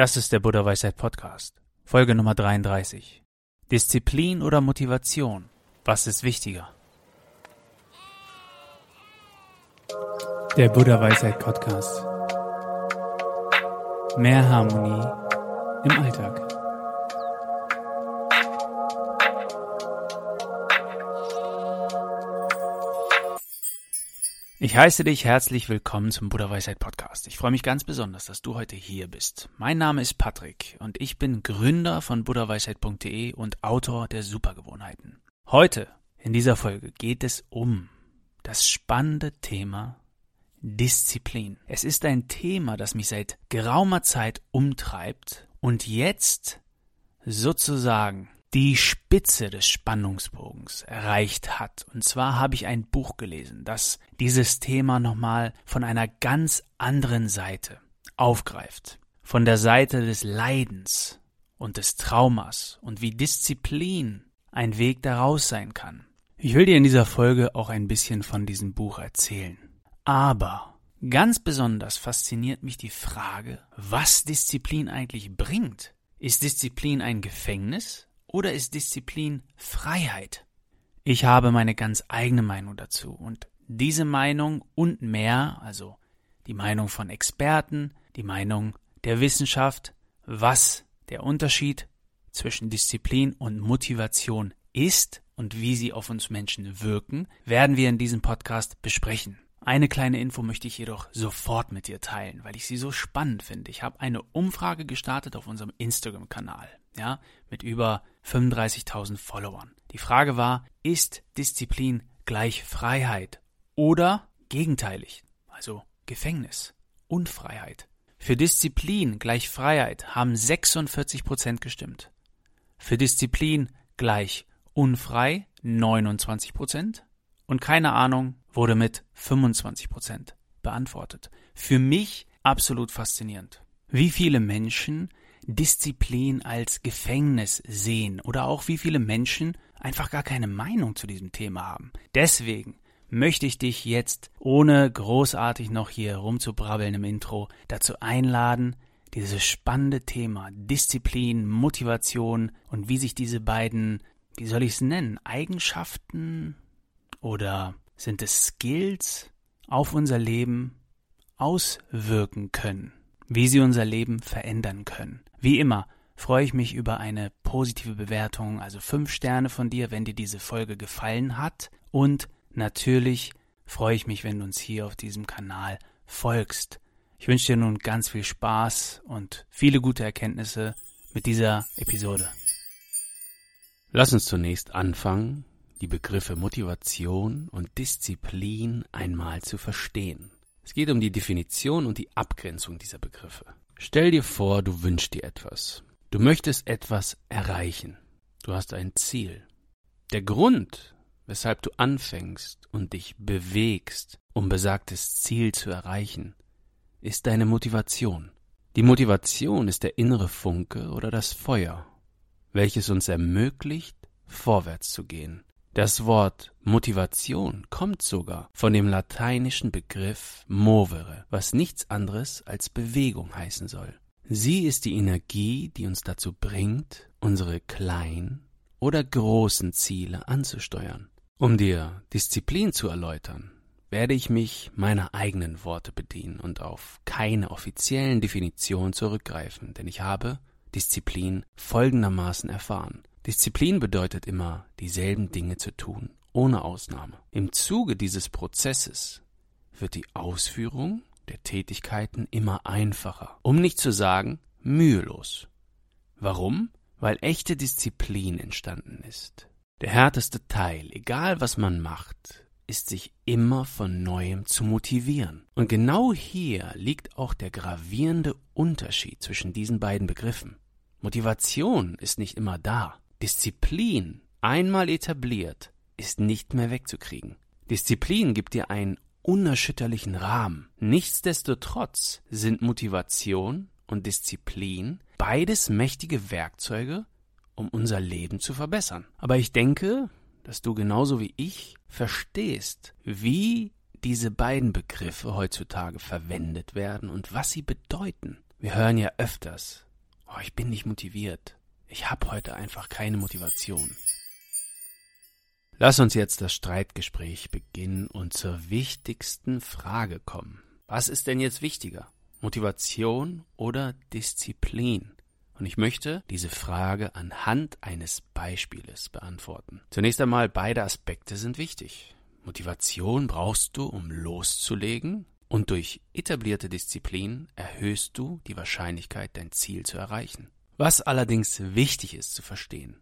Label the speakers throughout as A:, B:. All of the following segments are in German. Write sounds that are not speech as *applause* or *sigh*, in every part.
A: Das ist der Buddha Weisheit Podcast, Folge Nummer 33. Disziplin oder Motivation? Was ist wichtiger? Der Buddha Weisheit Podcast. Mehr Harmonie im Alltag. Ich heiße dich herzlich willkommen zum Buddha Weisheit Podcast. Ich freue mich ganz besonders, dass du heute hier bist. Mein Name ist Patrick und ich bin Gründer von buddhaweisheit.de und Autor der Supergewohnheiten. Heute in dieser Folge geht es um das spannende Thema Disziplin. Es ist ein Thema, das mich seit geraumer Zeit umtreibt und jetzt sozusagen die Spitze des Spannungsbogens erreicht hat. Und zwar habe ich ein Buch gelesen, das dieses Thema nochmal von einer ganz anderen Seite aufgreift. Von der Seite des Leidens und des Traumas und wie Disziplin ein Weg daraus sein kann. Ich will dir in dieser Folge auch ein bisschen von diesem Buch erzählen. Aber ganz besonders fasziniert mich die Frage, was Disziplin eigentlich bringt. Ist Disziplin ein Gefängnis oder ist Disziplin Freiheit? Ich habe meine ganz eigene Meinung dazu und diese Meinung und mehr, also die Meinung von Experten, die Meinung der Wissenschaft, was der Unterschied zwischen Disziplin und Motivation ist und wie sie auf uns Menschen wirken, werden wir in diesem Podcast besprechen. Eine kleine Info möchte ich jedoch sofort mit dir teilen, weil ich sie so spannend finde. Ich habe eine Umfrage gestartet auf unserem Instagram-Kanal ja, mit über 35.000 Followern. Die Frage war, ist Disziplin gleich Freiheit oder gegenteilig, also Gefängnis, Unfreiheit? Für Disziplin gleich Freiheit haben 46 Prozent gestimmt. Für Disziplin gleich unfrei 29 Prozent und keine Ahnung wurde mit 25 Prozent beantwortet. Für mich absolut faszinierend. Wie viele Menschen Disziplin als Gefängnis sehen oder auch wie viele Menschen einfach gar keine Meinung zu diesem Thema haben. Deswegen möchte ich dich jetzt, ohne großartig noch hier rumzubrabbeln im Intro, dazu einladen, dieses spannende Thema Disziplin, Motivation und wie sich diese beiden, wie soll ich es nennen, Eigenschaften oder sind es Skills auf unser Leben auswirken können, wie sie unser Leben verändern können. Wie immer freue ich mich über eine positive Bewertung, also fünf Sterne von dir, wenn dir diese Folge gefallen hat. Und natürlich freue ich mich, wenn du uns hier auf diesem Kanal folgst. Ich wünsche dir nun ganz viel Spaß und viele gute Erkenntnisse mit dieser Episode.
B: Lass uns zunächst anfangen, die Begriffe Motivation und Disziplin einmal zu verstehen. Es geht um die Definition und die Abgrenzung dieser Begriffe. Stell dir vor, du wünschst dir etwas. Du möchtest etwas erreichen. Du hast ein Ziel. Der Grund, weshalb du anfängst und dich bewegst, um besagtes Ziel zu erreichen, ist deine Motivation. Die Motivation ist der innere Funke oder das Feuer, welches uns ermöglicht, vorwärts zu gehen. Das Wort Motivation kommt sogar von dem lateinischen Begriff movere, was nichts anderes als Bewegung heißen soll. Sie ist die Energie, die uns dazu bringt, unsere kleinen oder großen Ziele anzusteuern. Um dir Disziplin zu erläutern, werde ich mich meiner eigenen Worte bedienen und auf keine offiziellen Definitionen zurückgreifen, denn ich habe Disziplin folgendermaßen erfahren. Disziplin bedeutet immer, dieselben Dinge zu tun, ohne Ausnahme. Im Zuge dieses Prozesses wird die Ausführung der Tätigkeiten immer einfacher, um nicht zu sagen mühelos. Warum? Weil echte Disziplin entstanden ist. Der härteste Teil, egal was man macht, ist sich immer von neuem zu motivieren. Und genau hier liegt auch der gravierende Unterschied zwischen diesen beiden Begriffen. Motivation ist nicht immer da. Disziplin, einmal etabliert, ist nicht mehr wegzukriegen. Disziplin gibt dir einen unerschütterlichen Rahmen. Nichtsdestotrotz sind Motivation und Disziplin beides mächtige Werkzeuge, um unser Leben zu verbessern. Aber ich denke, dass du genauso wie ich verstehst, wie diese beiden Begriffe heutzutage verwendet werden und was sie bedeuten. Wir hören ja öfters oh, ich bin nicht motiviert. Ich habe heute einfach keine Motivation. Lass uns jetzt das Streitgespräch beginnen und zur wichtigsten Frage kommen. Was ist denn jetzt wichtiger? Motivation oder Disziplin? Und ich möchte diese Frage anhand eines Beispieles beantworten. Zunächst einmal, beide Aspekte sind wichtig. Motivation brauchst du, um loszulegen, und durch etablierte Disziplin erhöhst du die Wahrscheinlichkeit, dein Ziel zu erreichen. Was allerdings wichtig ist zu verstehen.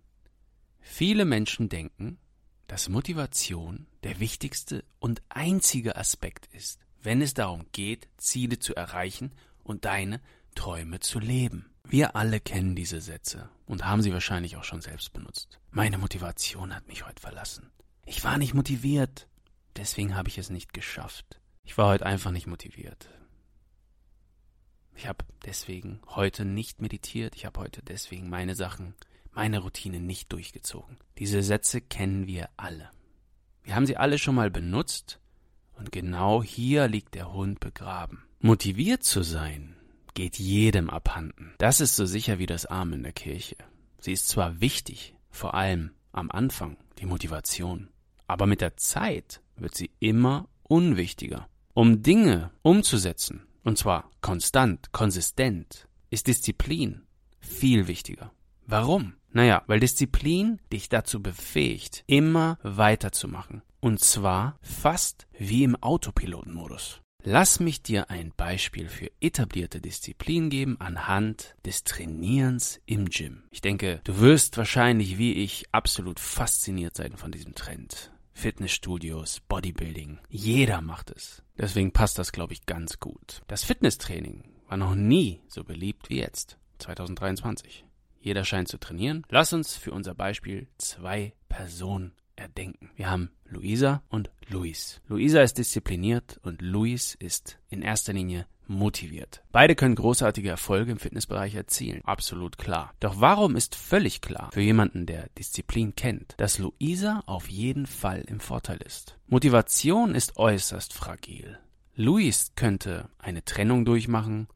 B: Viele Menschen denken, dass Motivation der wichtigste und einzige Aspekt ist, wenn es darum geht, Ziele zu erreichen und deine Träume zu leben. Wir alle kennen diese Sätze und haben sie wahrscheinlich auch schon selbst benutzt. Meine Motivation hat mich heute verlassen. Ich war nicht motiviert, deswegen habe ich es nicht geschafft. Ich war heute einfach nicht motiviert. Ich habe deswegen heute nicht meditiert, ich habe heute deswegen meine Sachen, meine Routine nicht durchgezogen. Diese Sätze kennen wir alle. Wir haben sie alle schon mal benutzt und genau hier liegt der Hund begraben. Motiviert zu sein geht jedem abhanden. Das ist so sicher wie das Arm in der Kirche. Sie ist zwar wichtig, vor allem am Anfang, die Motivation, aber mit der Zeit wird sie immer unwichtiger. Um Dinge umzusetzen, und zwar konstant, konsistent, ist Disziplin viel wichtiger. Warum? Naja, weil Disziplin dich dazu befähigt, immer weiterzumachen. Und zwar fast wie im Autopilotenmodus. Lass mich dir ein Beispiel für etablierte Disziplin geben anhand des Trainierens im Gym. Ich denke, du wirst wahrscheinlich wie ich absolut fasziniert sein von diesem Trend. Fitnessstudios, Bodybuilding, jeder macht es. Deswegen passt das, glaube ich, ganz gut. Das Fitnesstraining war noch nie so beliebt wie jetzt, 2023. Jeder scheint zu trainieren. Lass uns für unser Beispiel zwei Personen erdenken. Wir haben Luisa und Luis. Luisa ist diszipliniert und Luis ist in erster Linie motiviert. Beide können großartige Erfolge im Fitnessbereich erzielen. Absolut klar. Doch warum ist völlig klar für jemanden, der Disziplin kennt, dass Luisa auf jeden Fall im Vorteil ist? Motivation ist äußerst fragil. Luis könnte eine Trennung durchmachen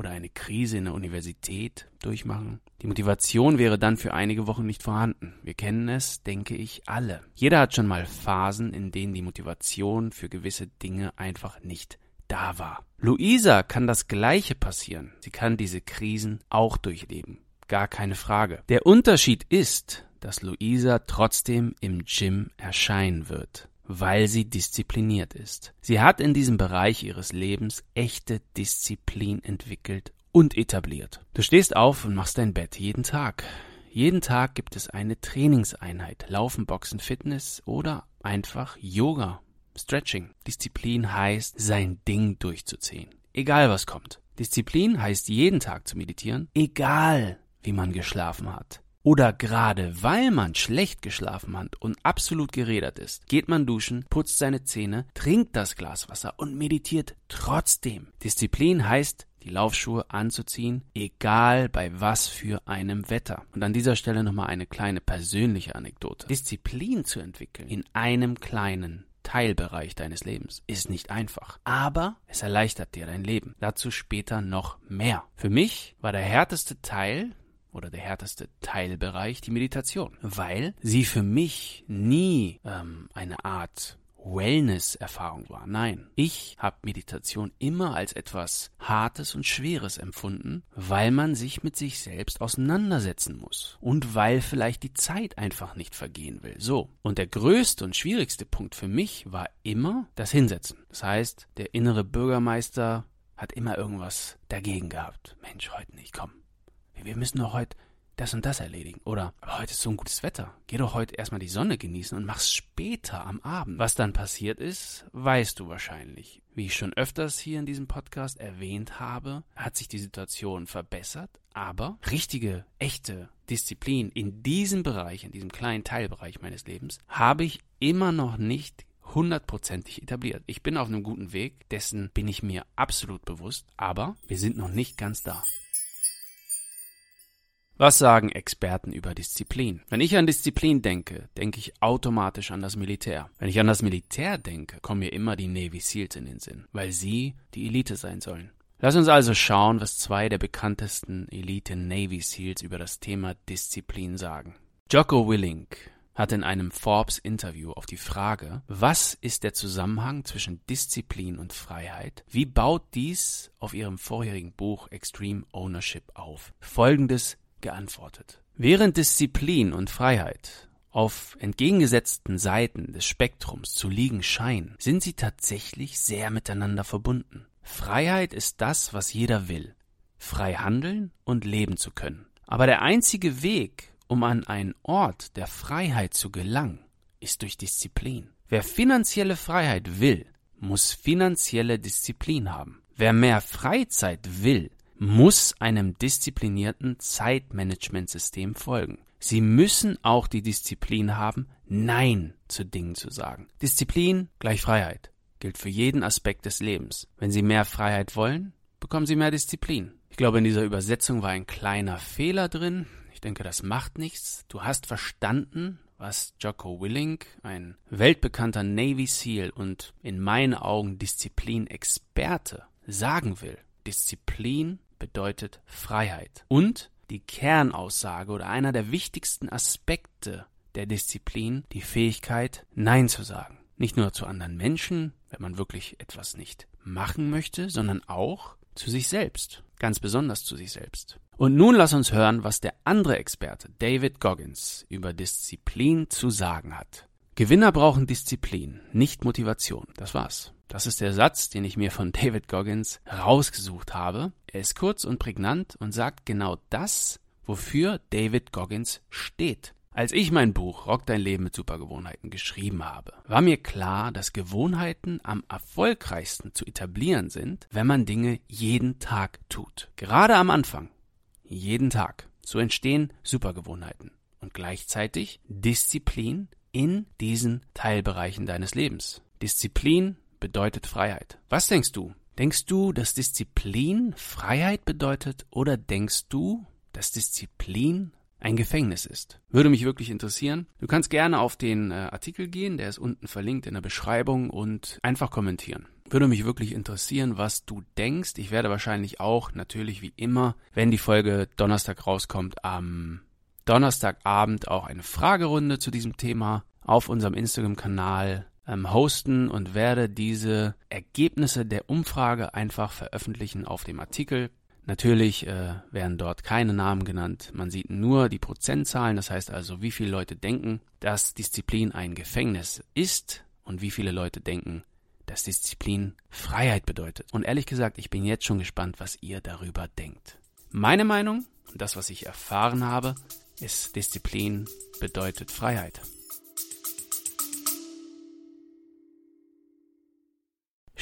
B: oder eine Krise in der Universität durchmachen. Die Motivation wäre dann für einige Wochen nicht vorhanden. Wir kennen es, denke ich, alle. Jeder hat schon mal Phasen, in denen die Motivation für gewisse Dinge einfach nicht da war. Luisa kann das Gleiche passieren. Sie kann diese Krisen auch durchleben. Gar keine Frage. Der Unterschied ist, dass Luisa trotzdem im Gym erscheinen wird weil sie diszipliniert ist. Sie hat in diesem Bereich ihres Lebens echte Disziplin entwickelt und etabliert. Du stehst auf und machst dein Bett jeden Tag. Jeden Tag gibt es eine Trainingseinheit, Laufen, Boxen, Fitness oder einfach Yoga, Stretching. Disziplin heißt, sein Ding durchzuziehen. Egal was kommt. Disziplin heißt jeden Tag zu meditieren, egal wie man geschlafen hat. Oder gerade weil man schlecht geschlafen hat und absolut gerädert ist, geht man duschen, putzt seine Zähne, trinkt das Glas Wasser und meditiert trotzdem. Disziplin heißt, die Laufschuhe anzuziehen, egal bei was für einem Wetter. Und an dieser Stelle nochmal eine kleine persönliche Anekdote. Disziplin zu entwickeln in einem kleinen Teilbereich deines Lebens ist nicht einfach, aber es erleichtert dir dein Leben. Dazu später noch mehr. Für mich war der härteste Teil oder der härteste Teilbereich die Meditation, weil sie für mich nie ähm, eine Art Wellness-Erfahrung war. Nein, ich habe Meditation immer als etwas Hartes und Schweres empfunden, weil man sich mit sich selbst auseinandersetzen muss und weil vielleicht die Zeit einfach nicht vergehen will. So, und der größte und schwierigste Punkt für mich war immer das Hinsetzen. Das heißt, der innere Bürgermeister hat immer irgendwas dagegen gehabt. Mensch, heute nicht, komm, wir müssen doch heute das und das erledigen. Oder aber heute ist so ein gutes Wetter. Geh doch heute erstmal die Sonne genießen und mach's später am Abend. Was dann passiert ist, weißt du wahrscheinlich. Wie ich schon öfters hier in diesem Podcast erwähnt habe, hat sich die Situation verbessert, aber richtige, echte Disziplin in diesem Bereich, in diesem kleinen Teilbereich meines Lebens, habe ich immer noch nicht hundertprozentig etabliert. Ich bin auf einem guten Weg, dessen bin ich mir absolut bewusst, aber wir sind noch nicht ganz da. Was sagen Experten über Disziplin? Wenn ich an Disziplin denke, denke ich automatisch an das Militär. Wenn ich an das Militär denke, kommen mir immer die Navy SEALs in den Sinn, weil sie die Elite sein sollen. Lass uns also schauen, was zwei der bekanntesten Elite Navy SEALs über das Thema Disziplin sagen. Jocko Willink hat in einem Forbes-Interview auf die Frage, was ist der Zusammenhang zwischen Disziplin und Freiheit, wie baut dies auf ihrem vorherigen Buch Extreme Ownership auf, folgendes geantwortet. Während Disziplin und Freiheit auf entgegengesetzten Seiten des Spektrums zu liegen scheinen, sind sie tatsächlich sehr miteinander verbunden. Freiheit ist das, was jeder will, frei handeln und leben zu können. Aber der einzige Weg, um an einen Ort der Freiheit zu gelangen, ist durch Disziplin. Wer finanzielle Freiheit will, muss finanzielle Disziplin haben. Wer mehr Freizeit will, muss einem disziplinierten Zeitmanagementsystem folgen. Sie müssen auch die Disziplin haben, Nein zu Dingen zu sagen. Disziplin gleich Freiheit gilt für jeden Aspekt des Lebens. Wenn Sie mehr Freiheit wollen, bekommen Sie mehr Disziplin. Ich glaube, in dieser Übersetzung war ein kleiner Fehler drin. Ich denke, das macht nichts. Du hast verstanden, was Jocko Willink, ein weltbekannter Navy SEAL und in meinen Augen Disziplin-Experte, sagen will. Disziplin bedeutet Freiheit. Und die Kernaussage oder einer der wichtigsten Aspekte der Disziplin, die Fähigkeit, Nein zu sagen. Nicht nur zu anderen Menschen, wenn man wirklich etwas nicht machen möchte, sondern auch zu sich selbst. Ganz besonders zu sich selbst. Und nun lass uns hören, was der andere Experte David Goggins über Disziplin zu sagen hat. Gewinner brauchen Disziplin, nicht Motivation. Das war's. Das ist der Satz, den ich mir von *laughs* David Goggins rausgesucht habe. Er ist kurz und prägnant und sagt genau das, wofür David Goggins steht. Als ich mein Buch Rock dein Leben mit Supergewohnheiten geschrieben habe, war mir klar, dass Gewohnheiten am erfolgreichsten zu etablieren sind, wenn man Dinge jeden Tag tut. Gerade am Anfang jeden Tag. So entstehen Supergewohnheiten und gleichzeitig Disziplin in diesen Teilbereichen deines Lebens. Disziplin bedeutet Freiheit. Was denkst du? Denkst du, dass Disziplin Freiheit bedeutet oder denkst du, dass Disziplin ein Gefängnis ist? Würde mich wirklich interessieren. Du kannst gerne auf den äh, Artikel gehen, der ist unten verlinkt in der Beschreibung und einfach kommentieren. Würde mich wirklich interessieren, was du denkst. Ich werde wahrscheinlich auch, natürlich wie immer, wenn die Folge Donnerstag rauskommt, am Donnerstagabend auch eine Fragerunde zu diesem Thema auf unserem Instagram-Kanal ähm, hosten und werde diese Ergebnisse der Umfrage einfach veröffentlichen auf dem Artikel. Natürlich äh, werden dort keine Namen genannt. Man sieht nur die Prozentzahlen, das heißt also, wie viele Leute denken, dass Disziplin ein Gefängnis ist und wie viele Leute denken, dass Disziplin Freiheit bedeutet. Und ehrlich gesagt, ich bin jetzt schon gespannt, was ihr darüber denkt. Meine Meinung und das, was ich erfahren habe, ist, Disziplin bedeutet Freiheit.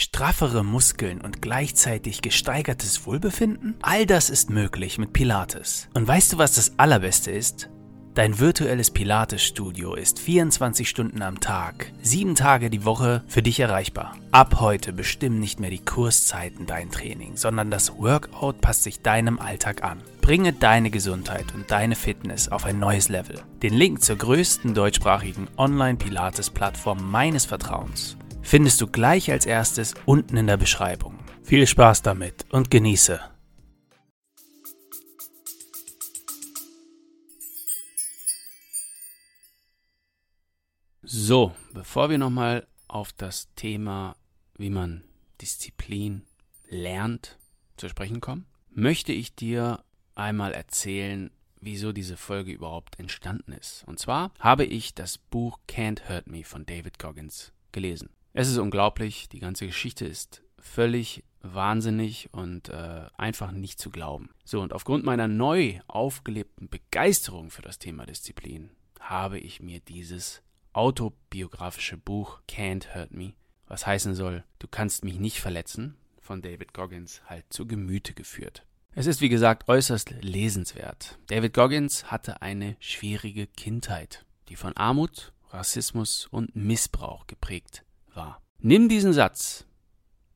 A: Straffere Muskeln und gleichzeitig gesteigertes Wohlbefinden? All das ist möglich mit Pilates. Und weißt du, was das Allerbeste ist? Dein virtuelles Pilates-Studio ist 24 Stunden am Tag, sieben Tage die Woche für dich erreichbar. Ab heute bestimmen nicht mehr die Kurszeiten dein Training, sondern das Workout passt sich deinem Alltag an. Bringe deine Gesundheit und deine Fitness auf ein neues Level. Den Link zur größten deutschsprachigen Online-Pilates-Plattform meines Vertrauens findest du gleich als erstes unten in der Beschreibung. Viel Spaß damit und genieße!
B: So, bevor wir nochmal auf das Thema, wie man Disziplin lernt, zu sprechen kommen, möchte ich dir einmal erzählen, wieso diese Folge überhaupt entstanden ist. Und zwar habe ich das Buch Can't Hurt Me von David Goggins gelesen. Es ist unglaublich, die ganze Geschichte ist völlig wahnsinnig und äh, einfach nicht zu glauben. So, und aufgrund meiner neu aufgelebten Begeisterung für das Thema Disziplin habe ich mir dieses autobiografische Buch Can't Hurt Me, was heißen soll, du kannst mich nicht verletzen, von David Goggins halt zu Gemüte geführt. Es ist wie gesagt äußerst lesenswert. David Goggins hatte eine schwierige Kindheit, die von Armut, Rassismus und Missbrauch geprägt war. Nimm diesen Satz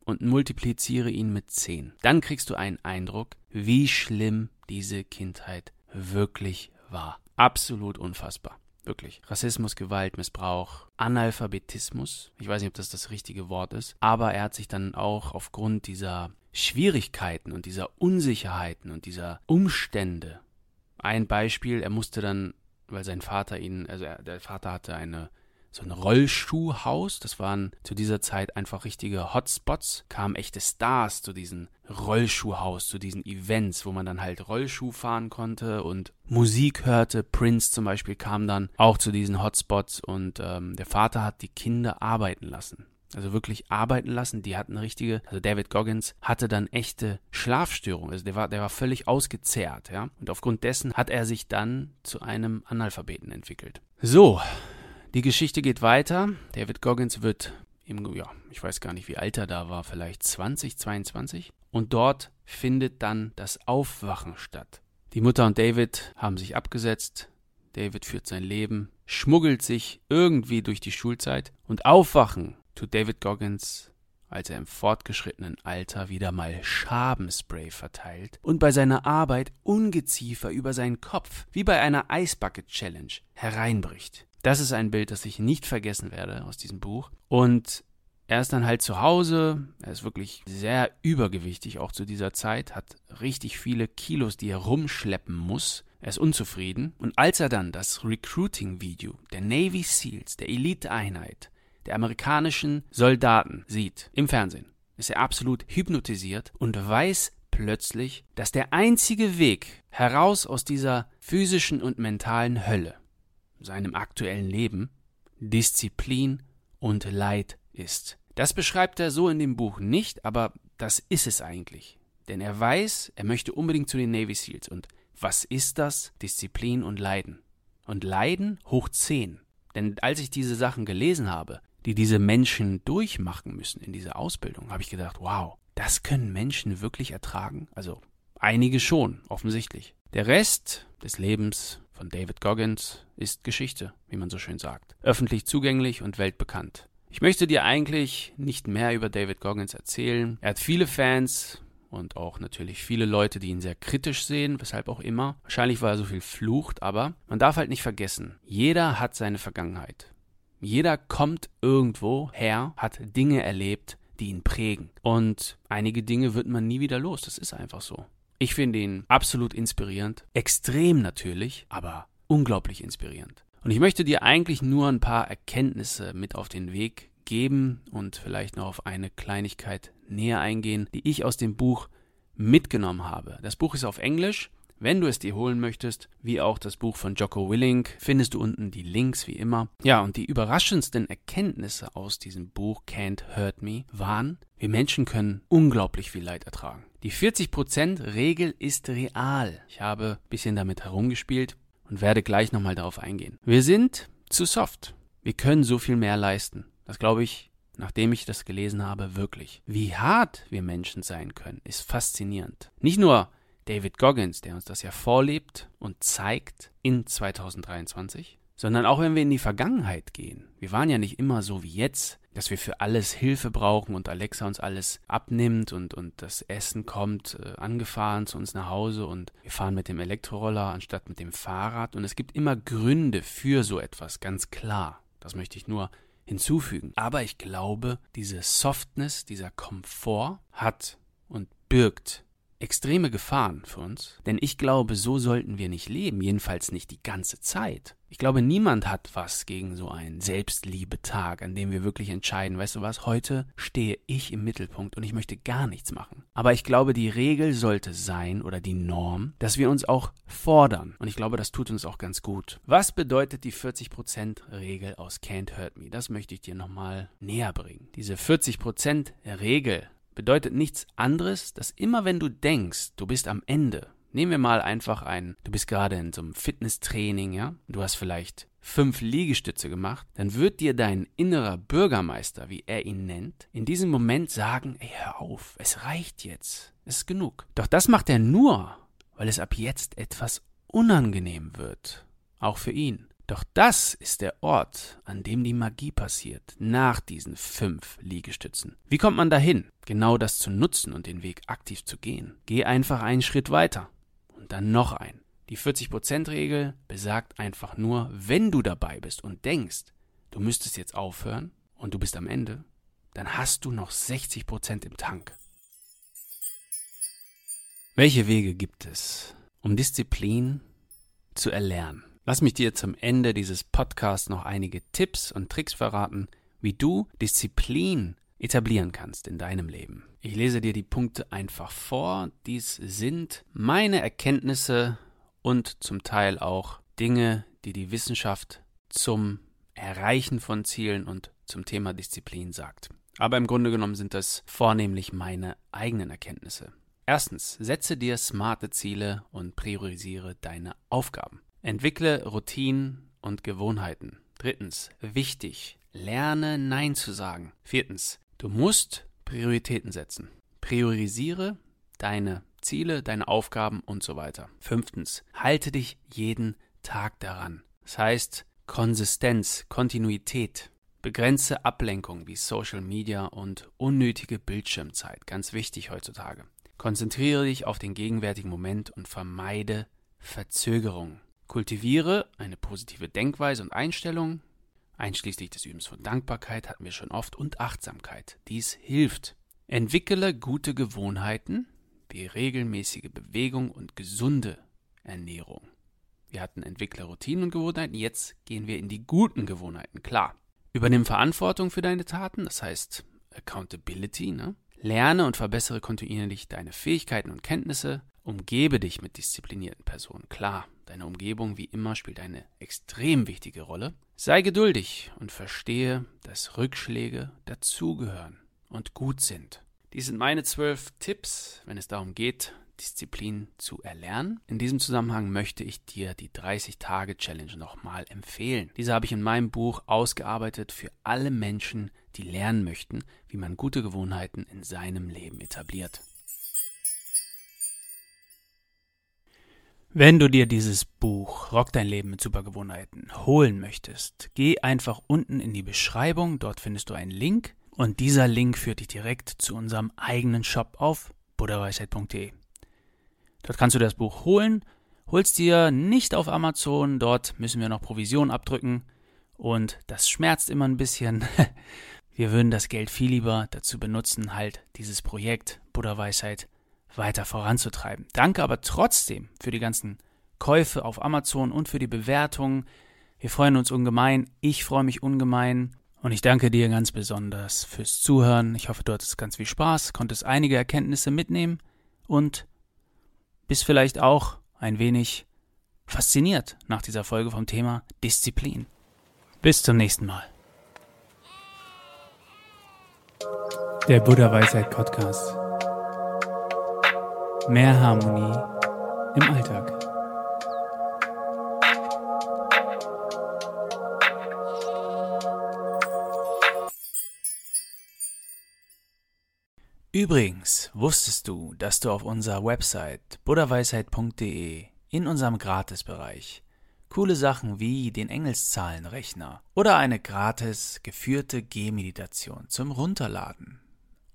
B: und multipliziere ihn mit 10. Dann kriegst du einen Eindruck, wie schlimm diese Kindheit wirklich war. Absolut unfassbar.
A: Wirklich. Rassismus, Gewalt, Missbrauch, Analphabetismus. Ich weiß nicht, ob das das richtige Wort ist. Aber er hat sich dann auch aufgrund dieser Schwierigkeiten und dieser Unsicherheiten und dieser Umstände. Ein Beispiel, er musste dann, weil sein Vater ihn, also er, der Vater hatte eine so ein Rollschuhhaus. Das waren zu dieser Zeit einfach richtige Hotspots. Kamen echte Stars zu diesem Rollschuhhaus, zu diesen Events, wo man dann halt Rollschuh fahren konnte und Musik hörte. Prince zum Beispiel kam dann auch zu diesen Hotspots und ähm, der Vater hat die Kinder arbeiten lassen. Also wirklich arbeiten lassen. Die hatten richtige, also David Goggins hatte dann echte Schlafstörungen. Also der war, der war völlig ausgezehrt, ja. Und aufgrund dessen hat er sich dann zu einem Analphabeten entwickelt. So, die Geschichte geht weiter. David Goggins wird im, ja, ich weiß gar nicht, wie alt er da war, vielleicht 20, 22. Und dort findet dann das Aufwachen statt. Die Mutter und David haben sich abgesetzt. David führt sein Leben, schmuggelt sich irgendwie durch die Schulzeit und aufwachen tut David Goggins, als er im fortgeschrittenen Alter wieder mal Schabenspray verteilt und bei seiner Arbeit Ungeziefer über seinen Kopf, wie bei einer Eisbucket Challenge, hereinbricht. Das ist ein Bild, das ich nicht vergessen werde aus diesem Buch. Und er ist dann halt zu Hause, er ist wirklich sehr übergewichtig, auch zu dieser Zeit, hat richtig viele Kilos, die er rumschleppen muss. Er ist unzufrieden. Und als er dann das Recruiting-Video der Navy SEALs, der Elite-Einheit, der amerikanischen Soldaten sieht im Fernsehen, ist er absolut hypnotisiert und weiß plötzlich, dass der einzige Weg heraus aus dieser physischen und mentalen Hölle seinem aktuellen Leben Disziplin und Leid ist. Das beschreibt er so in dem Buch nicht, aber das ist es eigentlich. Denn er weiß, er möchte unbedingt zu den Navy SEALs. Und was ist das? Disziplin und Leiden. Und Leiden hoch zehn. Denn als ich diese Sachen gelesen habe, die diese Menschen durchmachen müssen in dieser Ausbildung, habe ich gedacht, wow, das können Menschen wirklich ertragen? Also einige schon, offensichtlich. Der Rest des Lebens von David Goggins ist Geschichte, wie man so schön sagt. Öffentlich zugänglich und weltbekannt. Ich möchte dir eigentlich nicht mehr über David Goggins erzählen. Er hat viele Fans und auch natürlich viele Leute, die ihn sehr kritisch sehen, weshalb auch immer. Wahrscheinlich, weil er so viel flucht, aber man darf halt nicht vergessen, jeder hat seine Vergangenheit. Jeder kommt irgendwo her, hat Dinge erlebt, die ihn prägen. Und einige Dinge wird man nie wieder los. Das ist einfach so. Ich finde ihn absolut inspirierend. Extrem natürlich, aber unglaublich inspirierend. Und ich möchte dir eigentlich nur ein paar Erkenntnisse mit auf den Weg geben und vielleicht noch auf eine Kleinigkeit näher eingehen, die ich aus dem Buch mitgenommen habe. Das Buch ist auf Englisch. Wenn du es dir holen möchtest, wie auch das Buch von Jocko Willink, findest du unten die Links wie immer. Ja, und die überraschendsten Erkenntnisse aus diesem Buch Can't Hurt Me waren, wir Menschen können unglaublich viel Leid ertragen. Die 40%-Regel ist real. Ich habe ein bisschen damit herumgespielt und werde gleich nochmal darauf eingehen. Wir sind zu soft. Wir können so viel mehr leisten. Das glaube ich, nachdem ich das gelesen habe, wirklich. Wie hart wir Menschen sein können, ist faszinierend. Nicht nur David Goggins, der uns das ja vorlebt und zeigt in 2023, sondern auch wenn wir in die Vergangenheit gehen. Wir waren ja nicht immer so wie jetzt dass wir für alles Hilfe brauchen und Alexa uns alles abnimmt und, und das Essen kommt äh, angefahren zu uns nach Hause und wir fahren mit dem Elektroroller anstatt mit dem Fahrrad. Und es gibt immer Gründe für so etwas, ganz klar. Das möchte ich nur hinzufügen. Aber ich glaube, diese Softness, dieser Komfort hat und birgt extreme Gefahren für uns, denn ich glaube, so sollten wir nicht leben, jedenfalls nicht die ganze Zeit. Ich glaube, niemand hat was gegen so einen Selbstliebetag, an dem wir wirklich entscheiden, weißt du was, heute stehe ich im Mittelpunkt und ich möchte gar nichts machen. Aber ich glaube, die Regel sollte sein oder die Norm, dass wir uns auch fordern und ich glaube, das tut uns auch ganz gut. Was bedeutet die 40% Regel aus Can't Hurt Me? Das möchte ich dir nochmal näher bringen. Diese 40% Regel bedeutet nichts anderes, dass immer wenn du denkst, du bist am Ende, nehmen wir mal einfach ein, du bist gerade in so einem Fitnesstraining, ja, du hast vielleicht fünf Liegestütze gemacht, dann wird dir dein innerer Bürgermeister, wie er ihn nennt, in diesem Moment sagen, ey, hör auf, es reicht jetzt, es ist genug. Doch das macht er nur, weil es ab jetzt etwas unangenehm wird, auch für ihn. Doch das ist der Ort, an dem die Magie passiert, nach diesen fünf Liegestützen. Wie kommt man dahin, genau das zu nutzen und den Weg aktiv zu gehen? Geh einfach einen Schritt weiter und dann noch ein.
B: Die 40%-Regel besagt einfach nur, wenn du dabei bist und denkst, du müsstest jetzt aufhören und du bist am Ende, dann hast du noch 60% im Tank. Welche Wege gibt es, um Disziplin zu erlernen? Lass mich dir zum Ende dieses Podcasts noch einige Tipps und Tricks verraten, wie du Disziplin etablieren kannst in deinem Leben. Ich lese dir die Punkte einfach vor. Dies sind meine Erkenntnisse und zum Teil auch Dinge, die die Wissenschaft zum Erreichen von Zielen und zum Thema Disziplin sagt. Aber im Grunde genommen sind das vornehmlich meine eigenen Erkenntnisse. Erstens, setze dir smarte Ziele und priorisiere deine Aufgaben. Entwickle Routinen und Gewohnheiten. Drittens, wichtig, lerne Nein zu sagen. Viertens, du musst Prioritäten setzen. Priorisiere deine Ziele, deine Aufgaben und so weiter. Fünftens, halte dich jeden Tag daran. Das heißt, Konsistenz, Kontinuität. Begrenze Ablenkung wie Social Media und unnötige Bildschirmzeit. Ganz wichtig heutzutage. Konzentriere dich auf den gegenwärtigen Moment und vermeide Verzögerung. Kultiviere eine positive Denkweise und Einstellung, einschließlich des Übens von Dankbarkeit hatten wir schon oft und Achtsamkeit. Dies hilft. Entwickle gute Gewohnheiten wie regelmäßige Bewegung und gesunde Ernährung. Wir hatten entwickle Routinen und Gewohnheiten, jetzt gehen wir in die guten Gewohnheiten, klar. Übernimm Verantwortung für deine Taten, das heißt Accountability, ne? Lerne und verbessere kontinuierlich deine Fähigkeiten und Kenntnisse. Umgebe dich mit disziplinierten Personen. Klar, deine Umgebung wie immer spielt eine extrem wichtige Rolle. Sei geduldig und verstehe, dass Rückschläge dazugehören und gut sind. Dies sind meine zwölf Tipps, wenn es darum geht, Disziplin zu erlernen. In diesem Zusammenhang möchte ich dir die 30-Tage-Challenge nochmal empfehlen. Diese habe ich in meinem Buch ausgearbeitet für alle Menschen, die lernen möchten, wie man gute Gewohnheiten in seinem Leben etabliert. Wenn du dir dieses Buch Rock dein Leben mit Supergewohnheiten holen möchtest, geh einfach unten in die Beschreibung, dort findest du einen Link und dieser Link führt dich direkt zu unserem eigenen Shop auf buddhaweisheit.de. Dort kannst du das Buch holen, holst dir nicht auf Amazon, dort müssen wir noch Provision abdrücken und das schmerzt immer ein bisschen. *laughs* Wir würden das Geld viel lieber dazu benutzen, halt dieses Projekt Buddha Weisheit weiter voranzutreiben. Danke aber trotzdem für die ganzen Käufe auf Amazon und für die Bewertungen. Wir freuen uns ungemein. Ich freue mich ungemein. Und ich danke dir ganz besonders fürs Zuhören. Ich hoffe, du hattest ganz viel Spaß, konntest einige Erkenntnisse mitnehmen und bist vielleicht auch ein wenig fasziniert nach dieser Folge vom Thema Disziplin. Bis zum nächsten Mal. Der Buddha Weisheit Podcast. Mehr Harmonie im Alltag. Übrigens, wusstest du, dass du auf unserer Website buddhaweisheit.de in unserem Gratisbereich coole Sachen wie den Engelszahlenrechner oder eine gratis geführte Gehmeditation zum Runterladen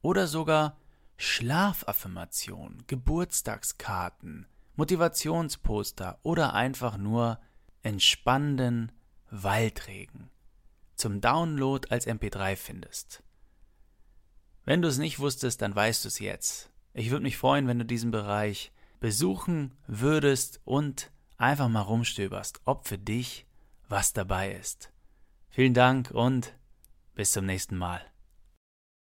B: oder sogar Schlafaffirmation, Geburtstagskarten, Motivationsposter oder einfach nur entspannenden Waldregen zum Download als MP3 findest. Wenn du es nicht wusstest, dann weißt du es jetzt. Ich würde mich freuen, wenn du diesen Bereich besuchen würdest und einfach mal rumstöberst, ob für dich was dabei ist. Vielen Dank und bis zum nächsten Mal.